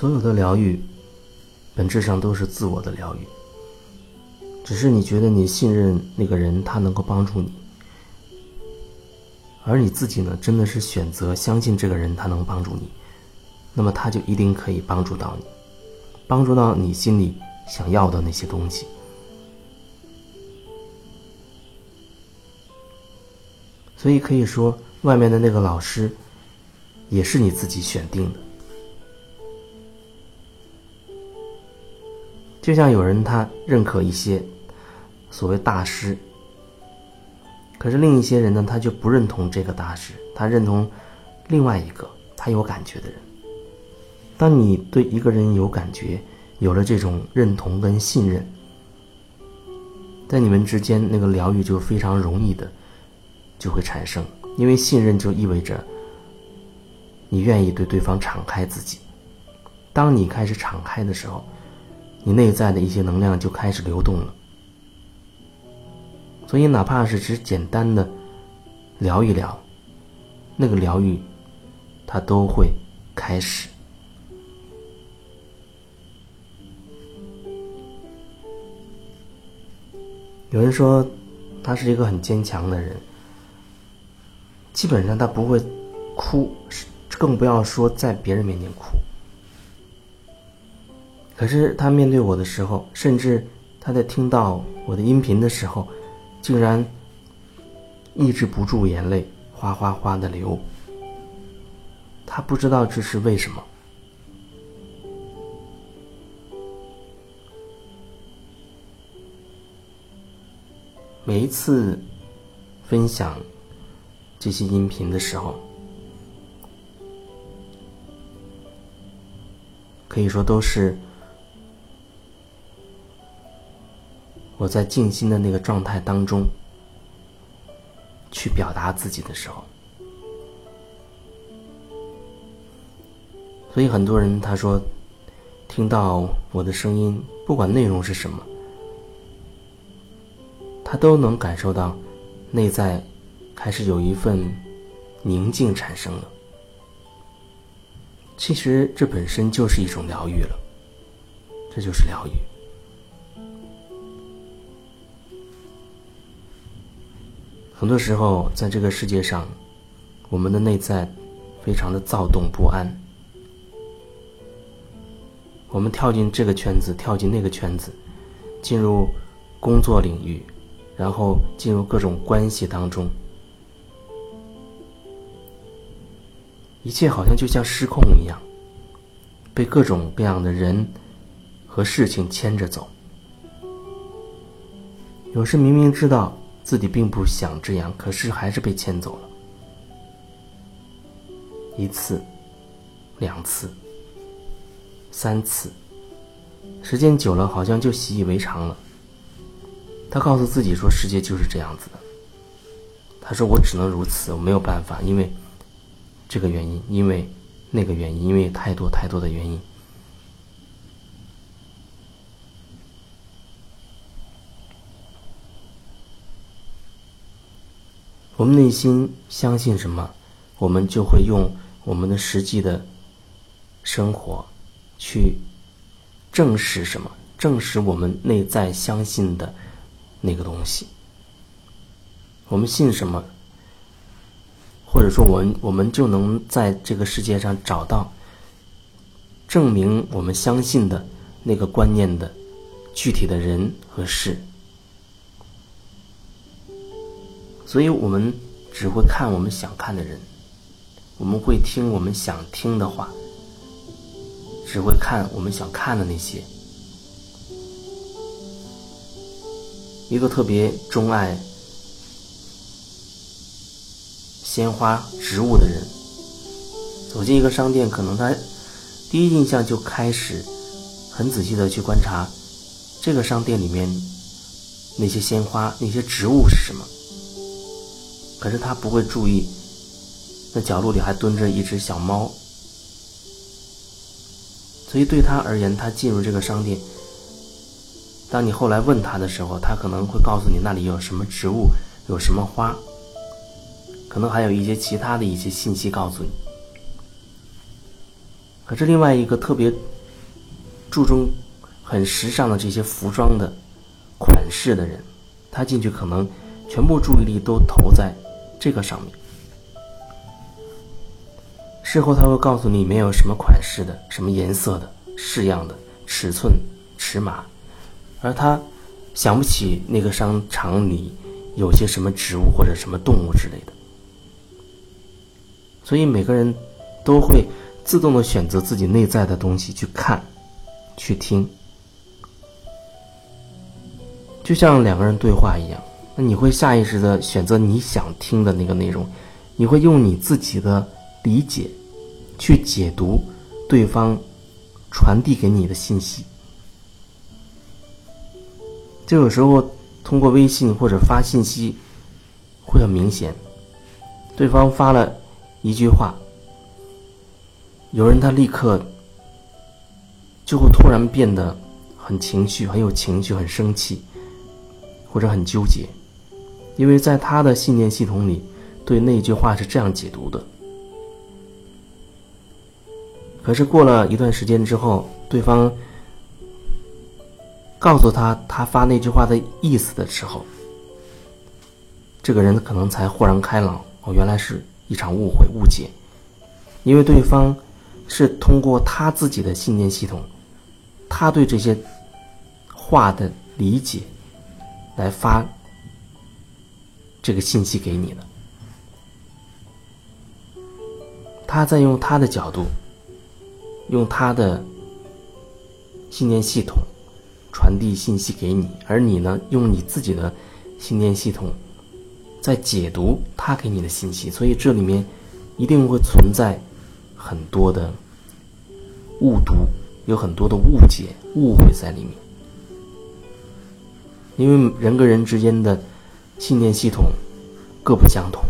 所有的疗愈，本质上都是自我的疗愈。只是你觉得你信任那个人，他能够帮助你，而你自己呢，真的是选择相信这个人，他能帮助你，那么他就一定可以帮助到你，帮助到你心里想要的那些东西。所以可以说，外面的那个老师，也是你自己选定的。就像有人他认可一些所谓大师，可是另一些人呢，他就不认同这个大师，他认同另外一个他有感觉的人。当你对一个人有感觉，有了这种认同跟信任，在你们之间那个疗愈就非常容易的。就会产生，因为信任就意味着你愿意对对方敞开自己。当你开始敞开的时候，你内在的一些能量就开始流动了。所以，哪怕是只简单的聊一聊，那个疗愈，它都会开始。有人说，他是一个很坚强的人。基本上他不会哭，更不要说在别人面前哭。可是他面对我的时候，甚至他在听到我的音频的时候，竟然抑制不住眼泪哗哗哗的流。他不知道这是为什么。每一次分享。这些音频的时候，可以说都是我在静心的那个状态当中去表达自己的时候。所以很多人他说，听到我的声音，不管内容是什么，他都能感受到内在。开始有一份宁静产生了。其实这本身就是一种疗愈了，这就是疗愈。很多时候，在这个世界上，我们的内在非常的躁动不安。我们跳进这个圈子，跳进那个圈子，进入工作领域，然后进入各种关系当中。一切好像就像失控一样，被各种各样的人和事情牵着走。有时明明知道自己并不想这样，可是还是被牵走了。一次、两次、三次，时间久了，好像就习以为常了。他告诉自己说：“世界就是这样子的。”他说：“我只能如此，我没有办法，因为……”这个原因，因为那个原因，因为太多太多的原因。我们内心相信什么，我们就会用我们的实际的生活去证实什么，证实我们内在相信的那个东西。我们信什么？或者说，我们我们就能在这个世界上找到证明我们相信的那个观念的具体的人和事。所以我们只会看我们想看的人，我们会听我们想听的话，只会看我们想看的那些。一个特别钟爱。鲜花、植物的人走进一个商店，可能他第一印象就开始很仔细的去观察这个商店里面那些鲜花、那些植物是什么。可是他不会注意，那角落里还蹲着一只小猫。所以对他而言，他进入这个商店，当你后来问他的时候，他可能会告诉你那里有什么植物，有什么花。可能还有一些其他的一些信息告诉你，可是另外一个特别注重很时尚的这些服装的款式的人，他进去可能全部注意力都投在这个上面。事后他会告诉你没有什么款式的、什么颜色的、式样的、尺寸、尺码，而他想不起那个商场里有些什么植物或者什么动物之类的。所以每个人都会自动的选择自己内在的东西去看、去听，就像两个人对话一样。你会下意识的选择你想听的那个内容，你会用你自己的理解。去解读对方传递给你的信息，就有时候通过微信或者发信息会很明显，对方发了一句话，有人他立刻就会突然变得很情绪，很有情绪，很生气，或者很纠结，因为在他的信念系统里，对那句话是这样解读的。可是过了一段时间之后，对方告诉他他发那句话的意思的时候，这个人可能才豁然开朗。哦，原来是一场误会、误解，因为对方是通过他自己的信念系统，他对这些话的理解来发这个信息给你的，他在用他的角度。用他的信念系统传递信息给你，而你呢，用你自己的信念系统在解读他给你的信息，所以这里面一定会存在很多的误读，有很多的误解、误会在里面。因为人跟人之间的信念系统各不相同，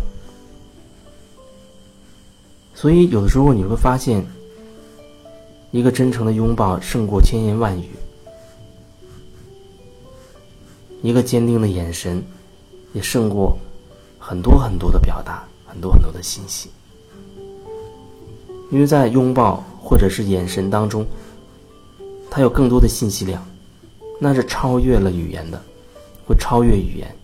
所以有的时候你会发现。一个真诚的拥抱胜过千言万语，一个坚定的眼神也胜过很多很多的表达，很多很多的信息。因为在拥抱或者是眼神当中，它有更多的信息量，那是超越了语言的，会超越语言。